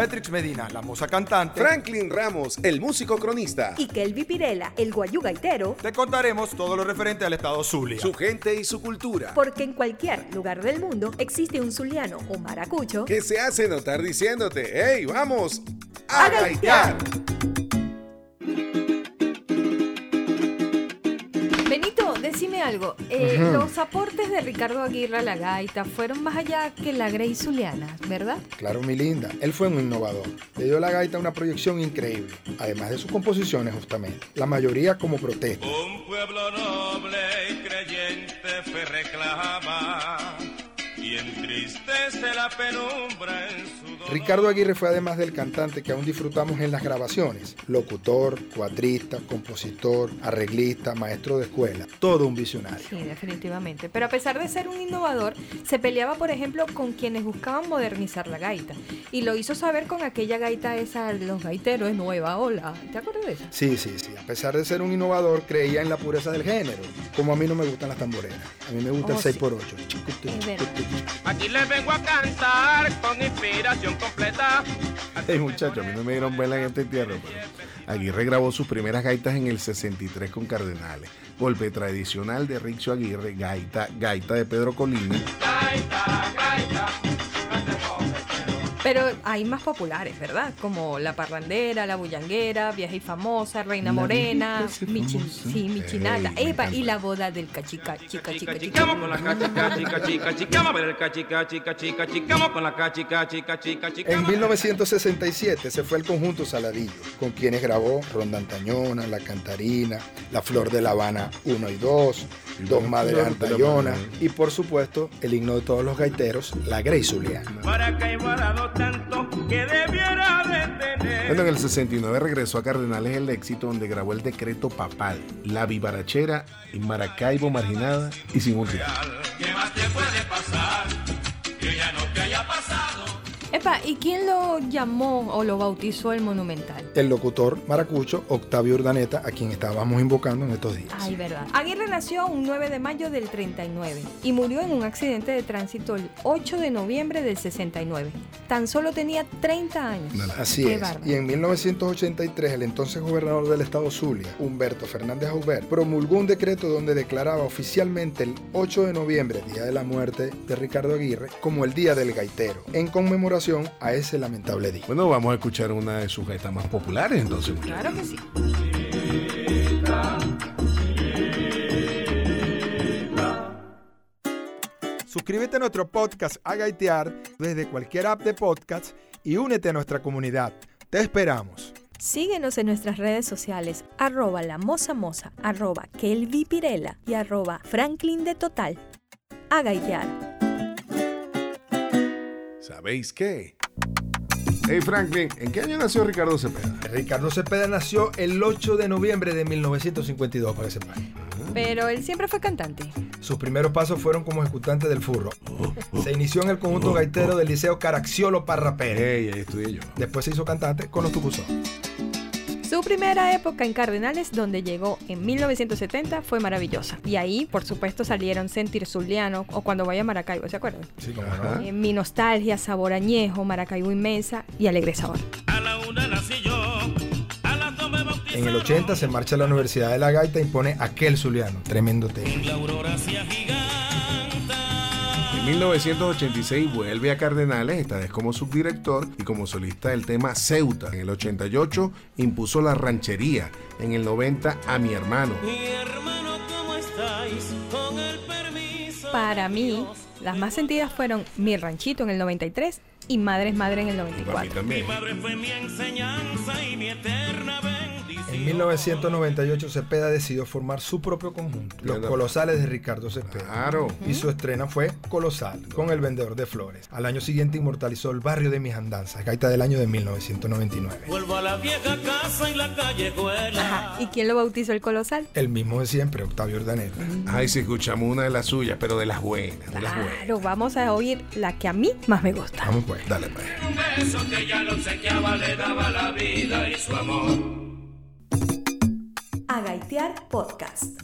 Petrix Medina, la moza cantante. Franklin Ramos, el músico cronista. Y Kelvi Pirela, el guayú gaitero. Te contaremos todo lo referente al estado Zulia. Su gente y su cultura. Porque en cualquier lugar del mundo existe un zuliano o maracucho que se hace notar diciéndote, hey, vamos a, gaitear. Algo. Eh, Los aportes de Ricardo Aguirre a la gaita fueron más allá que la Grey Zuliana, ¿verdad? Claro, mi linda. Él fue un innovador. Le dio a la gaita una proyección increíble, además de sus composiciones justamente. La mayoría como protesta. Un pueblo noble y creyente fue reclama y entristece la penumbra en su dolor. Ricardo Aguirre fue además del cantante que aún disfrutamos en las grabaciones. Locutor, cuatrista, compositor, arreglista, maestro de escuela. Todo un visionario. Sí, definitivamente. Pero a pesar de ser un innovador, se peleaba, por ejemplo, con quienes buscaban modernizar la gaita. Y lo hizo saber con aquella gaita esa, los gaiteros, nueva ola. ¿Te acuerdas de eso? Sí, sí, sí. A pesar de ser un innovador, creía en la pureza del género. Como a mí no me gustan las tamboreras. A mí me gusta Oh, el 6 sí. Por 8 Es verdad. Aquí les vengo a cantar con inspiración completa. Hey muchachos, a mí no me dieron vela en este entierro, pero Aguirre grabó sus primeras gaitas en el 63 con Cardenales. Golpe tradicional de Rixo Aguirre, gaita, gaita de Pedro Colini. Pero hay más populares, ¿verdad? Como La Parrandera, La Bullanguera, Viaje y Famosa, Reina La Morena, Viejita se Michi, famosa. sí, Michinata, Ey, Epa, y la boda del cachica, chica, chica, chica. Chicamos con la cachica, chica, chica, chicamos a ver el cachica, chica, chica, chicamos con la cachica, chica, chica, En chicamos. 1967 se fue el conjunto Saladillo, con quienes grabó Ronda Antañona, La Cantarina, La Flor de La Habana 1 y 2, Dos Madres Habana. y por supuesto el himno de todos los gaiteros, La Grey Zuliana. Que tanto debiera. Bueno, en el 69 regresó a Cardenales el éxito donde grabó el decreto papal, La Vivarachera y Maracaibo Marginada y Sin un. ¿Qué más te puede pasar? Epa, ¿y quién lo llamó o lo bautizó el Monumental? El locutor maracucho Octavio Urdaneta, a quien estábamos invocando en estos días. Ay, verdad. Aguirre nació un 9 de mayo del 39 y murió en un accidente de tránsito el 8 de noviembre del 69. Tan solo tenía 30 años. Así Qué es. Y en 1983, el entonces gobernador del estado Zulia, Humberto Fernández Aubert, promulgó un decreto donde declaraba oficialmente el 8 de noviembre, día de la muerte de Ricardo Aguirre, como el Día del Gaitero, en conmemoración a ese lamentable día. Bueno, vamos a escuchar una de sus gaitas más populares entonces. Claro que sí. Suscríbete a nuestro podcast A Gaitear desde cualquier app de podcast y únete a nuestra comunidad. Te esperamos. Síguenos en nuestras redes sociales, arroba la moza moza, arroba Kelvi Pirela y arroba Franklin de Total. A gaitear. ¿Sabéis qué? Hey Franklin, ¿en qué año nació Ricardo Cepeda? Ricardo Cepeda nació el 8 de noviembre de 1952, para que sepan. Pero él siempre fue cantante. Sus primeros pasos fueron como ejecutante del furro. Se inició en el conjunto gaitero del Liceo Caracciolo Parra Pérez. Hey, ahí estudié yo. Después se hizo cantante con los Tucuzón. Su primera época en Cardenales, donde llegó en 1970, fue maravillosa. Y ahí, por supuesto, salieron Sentir Zuliano o Cuando vaya a Maracaibo, ¿se acuerdan? Sí, como. Eh, Mi Nostalgia, Sabor Añejo, Maracaibo Inmensa y Alegre Sabor. A la una nací yo, a las dos me bautizaron. En el 80 se marcha a la Universidad de la Gaita e impone aquel Zuliano. Tremendo tema. La aurora. En 1986 vuelve a Cardenales, esta vez como subdirector y como solista del tema Ceuta. En el 88 impuso la ranchería. En el 90 a mi hermano. Mi hermano, ¿cómo estáis? Con el permiso. Para mí, las más sentidas fueron Mi Ranchito en el 93 y Madres Madre en el Y para mí 94. también. Madre fue mi enseñanza y mi. En 1998 Cepeda decidió formar su propio conjunto, Los. Colosales de Ricardo Cepeda. Claro. Y su estrena fue Colosal, con El Vendedor de Flores. Al año siguiente inmortalizó El Barrio de Mis Andanzas, gaita del año de 1999. Vuelvo a la vieja casa y la callejuela. Ajá. ¿Y quién lo bautizó el Colosal? El mismo de siempre, Octavio Urdaneta. Ay, si escuchamos una de las suyas, pero de las buenas, de las buenas. Claro, vamos a oír la que a mí más me gusta. Vamos pues. Dale, pues. Un beso que ya lo obsequiaba, le daba la vida y su amor. A gaitear podcast.